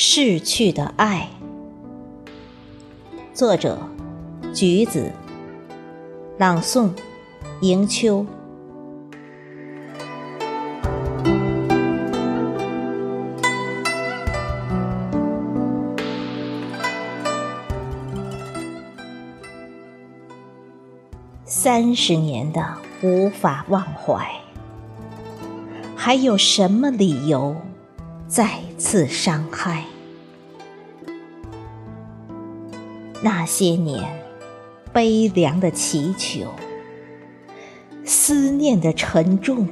逝去的爱。作者：橘子。朗诵：迎秋。三十年的无法忘怀，还有什么理由再次伤害？那些年悲凉的祈求，思念的沉重，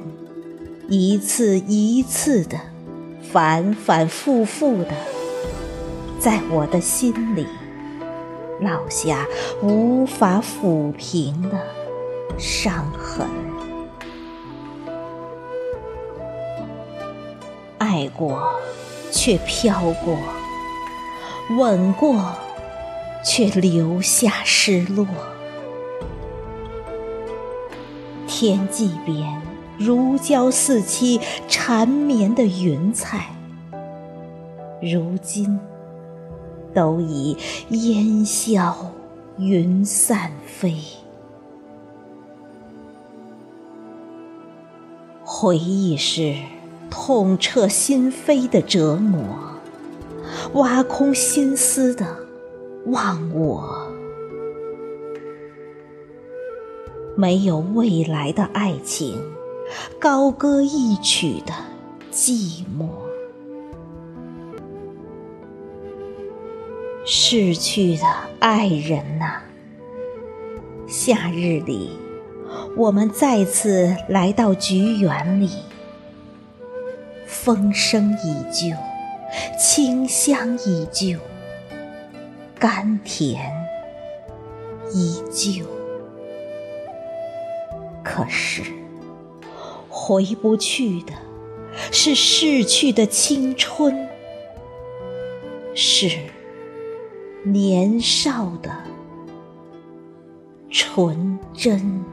一次一次的，反反复复的，在我的心里。烙下无法抚平的伤痕。爱过，却飘过；吻过，却留下失落。天际边如胶似漆、缠绵的云彩，如今。都已烟消云散飞，回忆是痛彻心扉的折磨，挖空心思的忘我，没有未来的爱情，高歌一曲的寂寞。逝去的爱人呐，夏日里，我们再次来到菊园里，风声依旧，清香依旧，甘甜依旧。可是，回不去的是逝去的青春，是。年少的纯真。